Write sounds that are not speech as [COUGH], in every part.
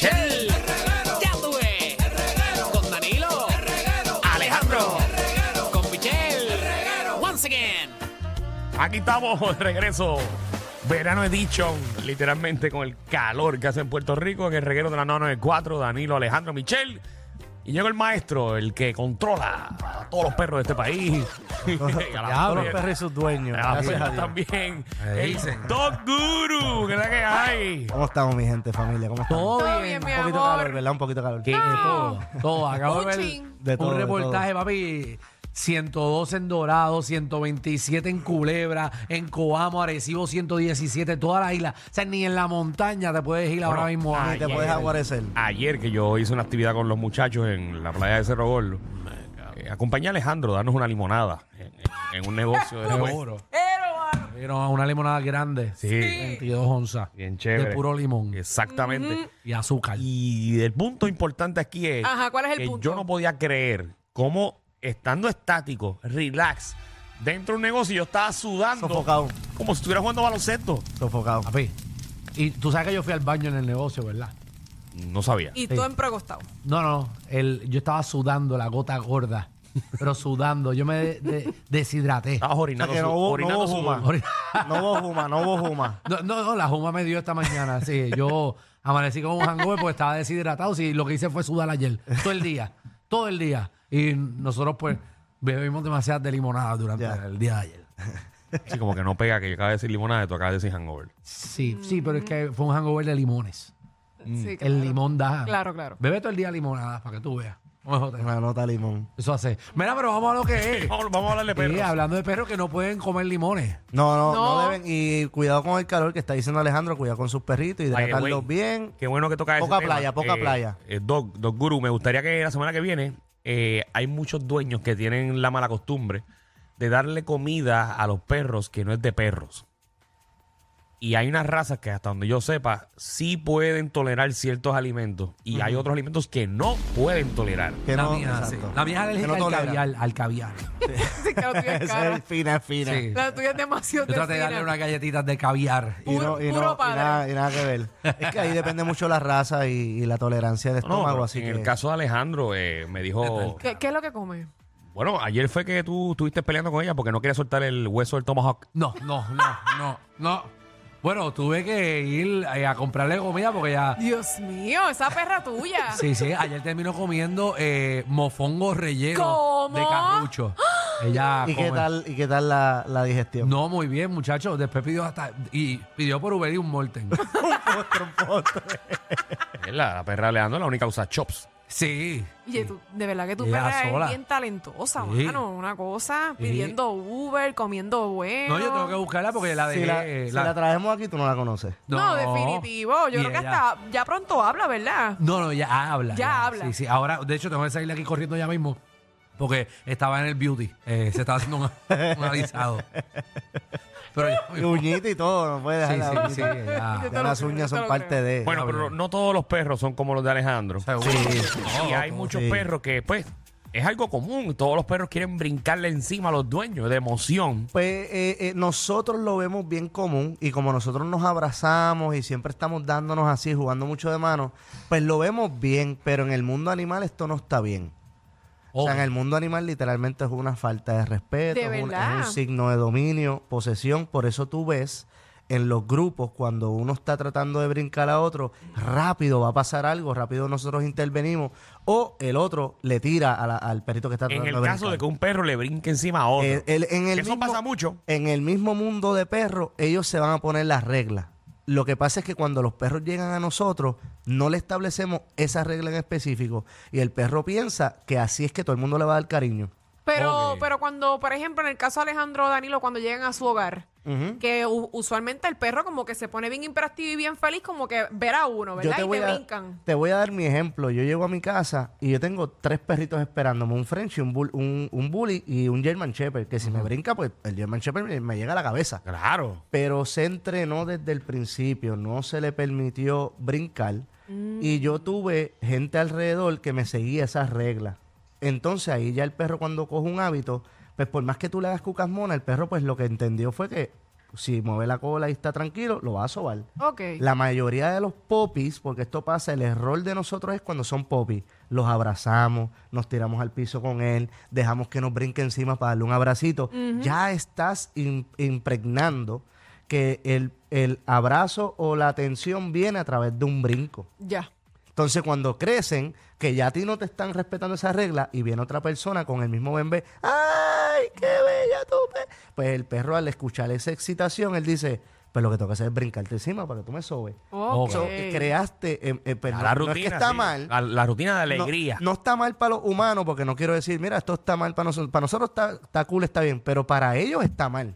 Michelle. Ya tuve. Con Danilo. Alejandro. Con Michelle. Once again. Aquí estamos de regreso. Verano Edition, literalmente con el calor que hace en Puerto Rico, en el reguero de la 994, Danilo, Alejandro, Michelle. Y llegó el maestro, el que controla a todos los perros de este país. [LAUGHS] [LAUGHS] Y a Todos los perros y sus dueños. a las Gracias a perras Dios. también. Me El dicen. Dog Guru, que es la que hay. ¿Cómo estamos, mi gente, familia? ¿Cómo estamos? Todo Todo bien. bien, mi Un poquito amor. calor, ¿verdad? Un poquito calor. De todo, todo. Acabo de Un ver. De todo, un de reportaje, papi. 102 en Dorado, 127 en Culebra, en Coamo, Arecibo 117, toda la isla. O sea, ni en la montaña te puedes ir ahora mismo. a- Ni te Ayer. puedes aguarecer. Ayer que yo hice una actividad con los muchachos en la playa de Cerro Gordo, eh, acompañé a Alejandro a darnos una limonada en, en- en un negocio de Seguro. Pero una limonada grande. Sí. 22 onzas. Bien chévere. De puro limón. Exactamente. Y azúcar. Y el punto importante aquí es Ajá, ¿cuál es el que punto? yo no podía creer cómo estando estático, relax, dentro de un negocio yo estaba sudando Sofocado. como si estuviera jugando baloncesto. Sofocado. Papi. Y tú sabes que yo fui al baño en el negocio, ¿verdad? No sabía. Y tú en pregostado. No, no. El, yo estaba sudando la gota gorda. Pero sudando. Yo me de- de- deshidraté. Estabas O sea orinando, que no su- hubo, no orinando hubo sudor. No hubo juma, no hubo juma. No, no, no, la juma me dio esta mañana, sí. Yo amanecí con un hangover porque estaba deshidratado. Sí, lo que hice fue sudar ayer. Todo el día. Todo el día. Y nosotros, pues, bebimos demasiadas de limonada durante Ya. el día de ayer. Sí, como que no pega que yo acabo de decir limonada y tú acabas de decir hangover. Sí, sí, pero es que fue un hangover de limones. Sí, claro. El limón da. Claro, claro. Bebe todo el día limonada para que tú veas. Una nota de limón. Eso hace. Mira, pero vamos a lo que es. [LAUGHS] Vamos, a hablar de perros. Sí, hablando de perros que no pueden comer limones. No, no, no, No. deben. Y cuidado con el calor que está diciendo Alejandro. Cuidado con sus perritos, hidratarlos way, bien. Qué bueno que toca ese Poca tema. playa, poca Eh, playa. eh, Doc, Doc Guru, me gustaría que la semana que viene eh, hay muchos dueños que tienen la mala costumbre de darle comida a los perros que no es de perros. Y hay unas razas que hasta donde yo sepa sí pueden tolerar ciertos alimentos y hay otros alimentos que no pueden tolerar. Que la no, mía, sí. exacto. La mía es Que alérgica no al tolera. caviar. Al caviar. [LAUGHS] [LAUGHS] Sí, que la tuya es cara. es fina, fina. Sí. La tuya es demasiado Yo traté de darle fina. unas galletitas de caviar. Y no, Puro- y, no- puro y padre. nada, y nada que ver. Es que ahí depende mucho la raza y, y la tolerancia de No, estómago, pero así en que... el caso de Alejandro eh, me dijo, ¿Qué, qué es lo que come? bueno, ayer fue que tú estuviste peleando con ella porque no quería soltar el hueso del tomahawk. No, no, no, no, no. Bueno, tuve que ir eh, a comprarle comida porque ya. Dios mío, esa perra tuya. [LAUGHS] Sí, sí, ayer terminó comiendo eh, mofongo relleno ¿Cómo? de carrucho. Ella ¿Y qué come- tal, y qué tal la, la digestión? No, muy bien, muchachos. Después pidió hasta. Y pidió por Uber y un Molten. [LAUGHS] Es La, la perra es la única que usa chops. Sí. Tú, de verdad que Ella perra sola. es bien talentosa, Sí. mano. Una cosa, Sí. pidiendo Uber, comiendo bueno. No, yo tengo que buscarla porque la Si dejé. la, eh, si la- la traemos aquí, tú no la conoces. No, definitivo. Yo Y creo que ella- hasta ya pronto habla, ¿verdad? No, no, ya habla. Ya habla. Sí, sí. Ahora, de hecho, tengo que salir aquí corriendo ya mismo. Porque estaba en el beauty. Eh, se estaba haciendo un, [LAUGHS] un alisado. Pero ya. Y uñita y todo, no puede Sí, dejar la sí, sí. uñita. ya. Las uñas son parte de... Bueno, pero no todos los perros son como los de Alejandro. Seguro. Y hay muchos sí. perros que, pues, es algo común. Todos los perros quieren brincarle encima a los dueños de emoción. Pues eh, eh, nosotros lo vemos bien común y como nosotros nos abrazamos y siempre estamos dándonos así, jugando mucho de mano, pues lo vemos bien, pero en el mundo animal esto no está bien. O sea, en el mundo animal literalmente es una falta de respeto, ¿De es, un, verdad? es un signo de dominio, posesión. Por eso tú ves en los grupos cuando uno está tratando de brincar a otro, rápido va a pasar algo, rápido nosotros intervenimos o el otro le tira a la- al perrito que está En tratando el de caso de que un perro le brinque encima a otro. Eh, el- en el Eso mismo- pasa mucho. En el mismo mundo de perros, ellos se van a poner las reglas. Lo que pasa es que cuando los perros llegan a nosotros, no le establecemos esa regla en específico. Y el perro piensa que así es que todo el mundo le va a dar cariño. Pero, Ok. pero cuando, por ejemplo, en el caso de Alejandro o Danilo, cuando llegan a su hogar, Que u- usualmente el perro como que se pone bien imperativo y bien feliz, como que ver a uno, ¿verdad? te y voy, te a, brincan. te voy a dar mi ejemplo. Yo llego a mi casa y yo tengo tres perritos esperándome: un French, un, bull- un, un Bully y un German Shepherd. Que si me brinca, pues el German Shepherd me, me llega a la cabeza. Claro. pero se entrenó desde el principio, no se le permitió brincar y yo tuve gente alrededor que me seguía esas reglas. Entonces ahí ya el perro cuando coge un hábito, Pues por más que tú le hagas cucas mona, el perro pues lo que entendió fue que si mueve la cola y está tranquilo, lo va a sobar. Ok. La mayoría de los popis, porque esto pasa, el error de nosotros es cuando son popis. Los abrazamos, nos tiramos al piso con él, dejamos que nos brinque encima para darle un abracito. Ya estás im- impregnando que el, el abrazo o la atención viene a través de un brinco. Ya. Entonces, cuando crecen, que ya a ti no te están respetando esa regla y viene otra persona con el mismo bebé, ¡ay, qué bella tu pe-". Pues el perro, al escuchar esa excitación, él dice, pues lo que tengo que hacer es brincarte encima para que tú me sobes. Ok. So, eh, creaste, eh, eh, A no, la no rutina. es que está sí. mal. A la rutina de no- alegría. No, está mal para los humanos, porque no quiero decir, mira, esto está mal para nosotros. Para nosotros está, está cool, está bien, pero para ellos está mal.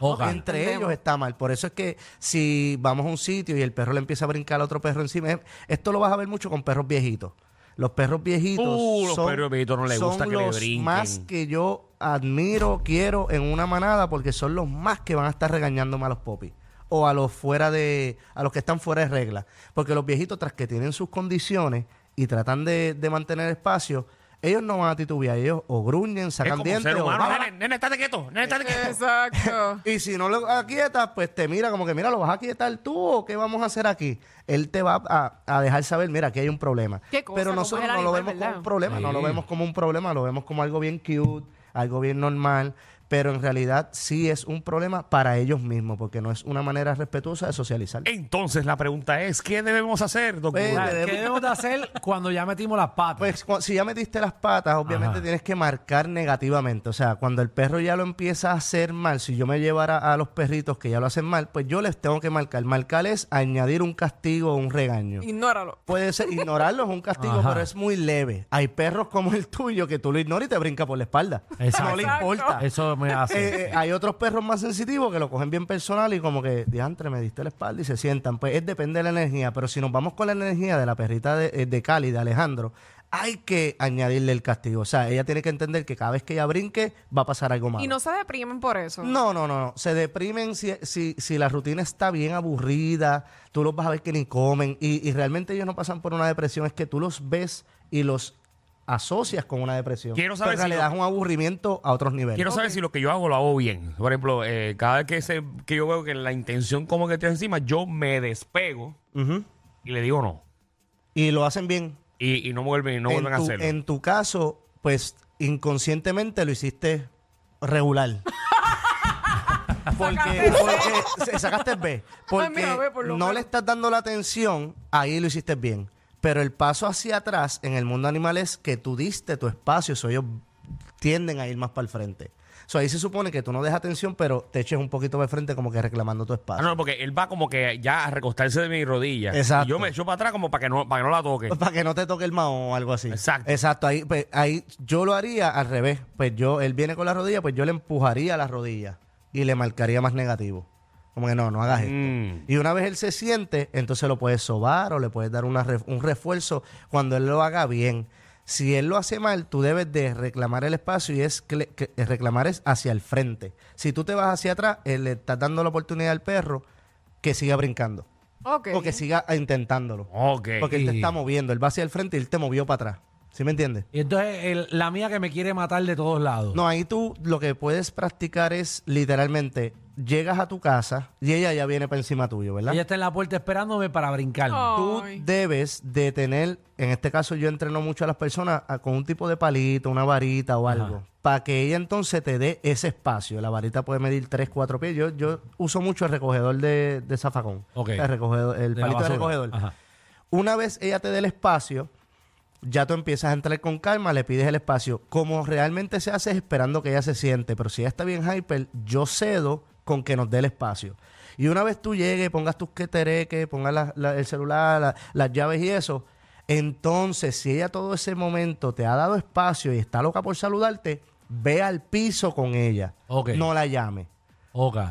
Ok. Entre Entendemos. ellos está mal. Por eso es que si vamos a un sitio y el perro le empieza a brincar a otro perro encima, es- esto lo vas a ver mucho con perros viejitos. Los perros viejitos Uh, los son, perros viejitos no les son gusta que le los brinquen. más que yo admiro, quiero en una manada porque son los más que van a estar regañando a los popis o a los fuera de a los que están fuera de regla, porque los viejitos tras que tienen sus condiciones y tratan de, de mantener espacio, ellos no van a titubear, ellos o gruñen, sacan dientes o humano. Nene, nene, estate quieto. Nene, estate quieto. Exacto. [LAUGHS] Y si no lo aquietas, pues te mira como que, mira, ¿lo vas a aquietar tú o qué vamos a hacer aquí? Él te va a, a dejar saber, mira, aquí hay un problema. Qué cosa, Pero nosotros no lo vemos como un problema, no lo vemos como un problema, lo vemos como algo bien cute, algo bien normal. Pero en realidad sí es un problema para ellos mismos, porque no es una manera respetuosa de socializar. Entonces la pregunta es, ¿qué debemos hacer, doctor? Pues, debemos- ¿Qué debemos de hacer cuando ya metimos las patas? Pues cu- si ya metiste las patas, obviamente Ajá. tienes que marcar negativamente. O sea, cuando el perro ya lo empieza a hacer mal, si yo me llevara a los perritos que ya lo hacen mal, pues yo les tengo que marcar. Marcar es añadir un castigo o un regaño. Ignóralo. Puede ser, ignorarlo es un castigo, Ajá. pero es muy leve. Hay perros como el tuyo que tú lo ignoras y te brinca por la espalda. Exacto. No le importa. Eso me hace. [LAUGHS] Eh, eh, hay otros perros más sensitivos que lo cogen bien personal y como que, diantre, me diste la espalda y se sientan. Pues es depende de la energía, pero si nos vamos con la energía de la perrita de, eh, de Cali, de Alejandro, hay que añadirle el castigo. O sea, ella tiene que entender que cada vez que ella brinque va a pasar algo malo. Y no se deprimen por eso. No, no, no, no. Se deprimen si, si, si la rutina está bien aburrida, tú los vas a ver que ni comen y, y realmente ellos no pasan por una depresión, es que tú los ves y los asocias con una depresión. Quiero saber Pero en si realidad lo- es un aburrimiento a otros niveles. Quiero saber si lo que yo hago lo hago bien. Por ejemplo, eh, cada vez que, se, que yo veo que la intención como que tiene encima, yo me despego Ujú. y le digo no. Y lo hacen bien. Y, y no vuelven, y no en, vuelven a tu, hacerlo. en tu caso, pues inconscientemente lo hiciste regular. [LAUGHS] porque, porque se- sacaste B. Porque mira, ve, por lo no menos. le estás dando la atención, ahí lo hiciste bien. Pero el paso hacia atrás en el mundo animal es que tú diste tu espacio, so ellos tienden a ir más para el frente. So ahí se supone que tú no dejas atención, pero te eches un poquito el frente como que reclamando tu Ah, espacio. no, porque él va como que ya a recostarse de mi rodilla. Exacto. Y yo me echo para atrás como para que no, para que no la toque. [LAUGHS] Para que no te toque el maón o algo así. Exacto. Exacto. Ahí, pues, ahí yo lo haría al revés. Pues yo, él viene con la rodilla, pues yo le empujaría la rodilla y le marcaría más negativo. Como que no, no hagas esto. Mm. Y una vez él se siente, entonces lo puedes sobar o le puedes dar una ref- un refuerzo cuando él lo haga bien. Si él lo hace mal, tú debes de reclamar el espacio y es que, que- eh, reclamar es hacia el frente. Si tú te vas hacia atrás, él le estás dando la oportunidad al perro que siga brincando Ok. o que siga intentándolo. Ok. Porque él te está moviendo. Él va hacia el frente y él te movió para atrás. ¿Sí me entiendes? Y entonces el- la mía que me quiere matar de todos lados. No, ahí tú lo que puedes practicar es literalmente llegas a tu casa y ella ya viene para encima tuyo, ¿verdad? Ella está en la puerta esperándome para brincar. Tú Ay. debes de tener, en este caso yo entreno mucho a las personas a- con un tipo de palito, una varita o algo, para que ella entonces te dé ese espacio. La varita puede medir 3, 4 pies. Yo, yo uso mucho el recogedor de, de zafacón. Ok. El, recogedor, el De la palito de basura. recogedor. Ajá. Una vez ella te dé el espacio, ya tú empiezas a entrar con calma, le pides el espacio. Como realmente se hace es esperando que ella se siente, pero si ella está bien hyper, yo cedo con que nos dé el espacio. Y una vez tú llegues, pongas tus quetereques, pongas la- la- el celular, la- las llaves y eso, entonces si ella todo ese momento te ha dado espacio y está loca por saludarte, ve al piso con ella. No la llame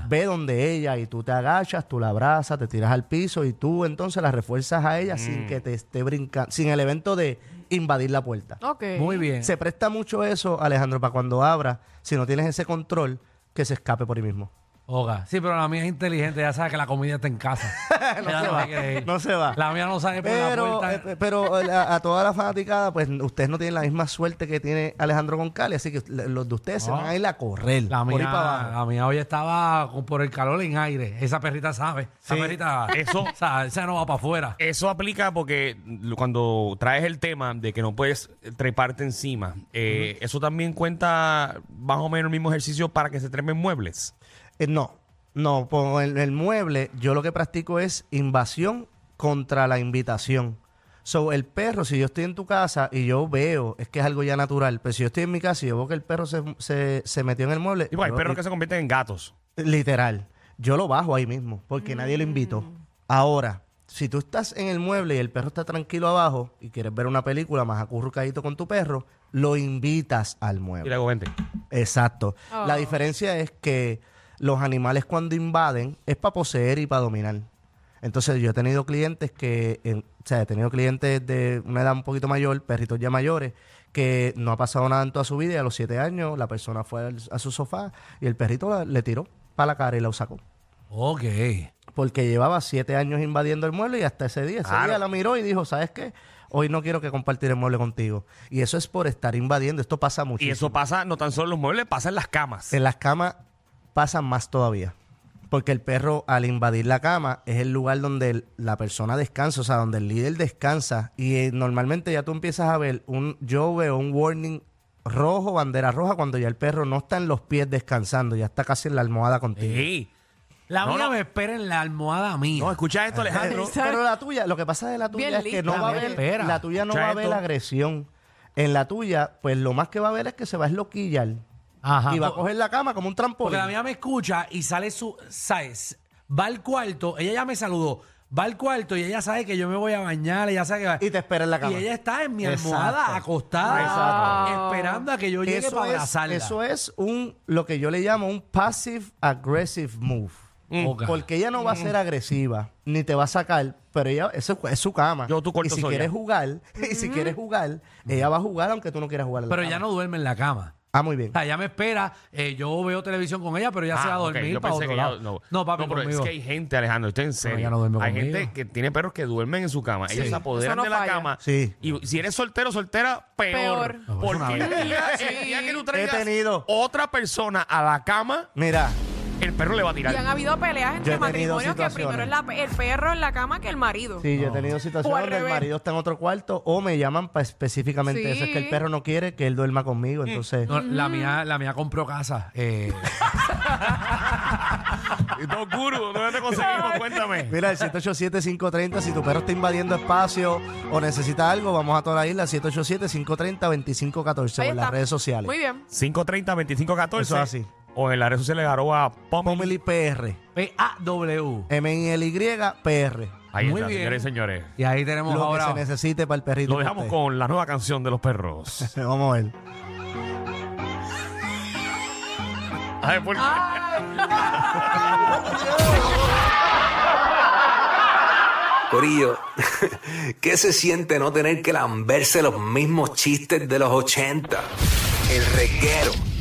ve donde ella y tú te agachas, tú la abrazas, te tiras al piso y tú entonces la refuerzas a ella sin que te esté brincando, sin el evento de invadir la puerta. Muy bien. Se presta mucho eso, Alejandro, para cuando abra, si no tienes ese control, que se escape por ahí mismo. Oga. Sí, pero la mía es inteligente, ya sabe que la comida está en casa. [LAUGHS] no, Ella se no va, se quiere ir. no se va. La mía no sale por la Pero, puerta. eh, pero eh, a, a toda la fanaticada, pues ustedes no tienen la misma suerte que tiene Alejandro Goncalves, así que los de ustedes se No. van a ir a correr. La por ahí mía, para abajo. la mía hoy estaba con- por el calor en aire. Esa perrita sabe. Esa Sí. perrita. Eso- [LAUGHS] O sea, esa no va para afuera. Eso aplica porque lo- cuando traes el tema de que no puedes treparte encima, eh, eso también cuenta más o menos el mismo ejercicio para que se trepen muebles. Eh, no, no, con el, el mueble yo lo que practico es invasión contra la invitación. So, el perro, si yo estoy en tu casa y yo veo, es que es algo ya natural, pero si yo estoy en mi casa y yo veo que el perro se, se- se metió en el mueble, Y pues, hay perros que se convierten en gatos. literal, yo lo bajo ahí mismo, porque nadie lo invitó. Ahora, si tú estás en el mueble y el perro está tranquilo abajo y quieres ver una película más acurrucadito con tu perro, lo invitas al Y mueble. le digo, vente. Exacto. Oh. La diferencia es que los animales cuando invaden es para poseer y para dominar. Entonces yo he tenido clientes que, en- o sea, he tenido clientes de una edad un poquito mayor, perritos ya mayores, que no ha pasado nada en toda su vida y a los siete años la persona fue al- a su sofá y el perrito la- le tiró para la cara y la sacó. Ok. Porque llevaba siete años invadiendo el mueble y hasta ese día, ese Claro. día la miró y dijo, ¿sabes qué? Hoy no quiero que compartir el mueble contigo. Y eso es por estar invadiendo. Esto pasa Y muchísimo. eso pasa no tan solo en los muebles, pasa en las camas. En las camas pasa más todavía. Porque el perro, al invadir la cama, es el lugar donde el- la persona descansa, o sea, donde el líder descansa. Y eh, normalmente ya tú empiezas a ver un, yo veo un warning rojo, bandera roja, cuando ya el perro no está en los pies descansando, ya está casi en la almohada contigo. Sí. La No, mía no. me espera en la almohada mía. No, escucha esto, Alejandro. Pero la tuya, lo que pasa de la tuya Bien es que lista. no va a haber, la tuya no Escucha va a haber esto. agresión. En la tuya, pues lo más que va a haber es que se va a esloquillar. Ajá. y va a coger la cama como un trampolín. Porque la mía me escucha y sale su. ¿Sabes? Va al cuarto. Ella ya me saludó. Va al cuarto y ella sabe que yo me voy a bañar. Ella sabe que va- Y te espera en la cama. Y ella está en mi Exacto. almohada, acostada, Exacto. esperando a que yo llegue para abrazarla. eso es un lo que yo le llamo un passive aggressive move. Ok. Porque ella no va a ser agresiva, ni te va a sacar, pero ella, eso es su cama. Yo, y corto si soya. quieres jugar, [LAUGHS] y si quieres jugar, ella va a jugar aunque tú no quieras jugar. en la Pero cama. ella no duerme en la cama. Ah, muy bien. O sea, ella me espera, eh, yo veo televisión con ella, pero ella se va a Ah, ok. dormir Yo para pensé otro que lado. no. no, papi, pero conmigo. es que hay gente, Alejandro, estoy en serio. ella no duerme hay conmigo. gente que tiene perros que duermen en su cama. Ellos se apoderan Eso no de la falla. cama. Sí. Y si eres soltero, soltera, peor. Peor. No, Porque es una el vez. día, el día que tú traigas tenido. otra persona a la cama, Mira, el perro le va a Y han tirar. habido peleas entre Yo he tenido matrimonios que primero es la- el perro en la cama que el marido. sí, yo he tenido O situaciones al donde el revés. marido está en otro cuarto o me llaman para específicamente Sí. eso. Es que el perro no quiere que él duerma conmigo, entonces... No, la, mía, la mía compró casa. Eh, [LAUGHS] Y todo oscuro, ¿dónde te conseguimos? Cuéntame. Mira, el 787-530, si tu perro está invadiendo espacio o necesita algo, vamos a toda la isla, 787-530-2514 Ahí o en las redes sociales. Muy bien. 530-2514. Eso es así. O en las redes sociales, arroba Pomeli. PR, P-A-W. M-I-L-Y, PR. Ahí Muy está, bien. señores y señores. Y ahí tenemos Lo que ahora. se necesite para el perrito. Lo de dejamos usted. con la nueva canción de los perros. [LAUGHS] Vamos a ver. Ay, ¿por qué? Corillo, [LAUGHS] ¿qué se siente no tener que lamberse los mismos chistes de los 80? El reguero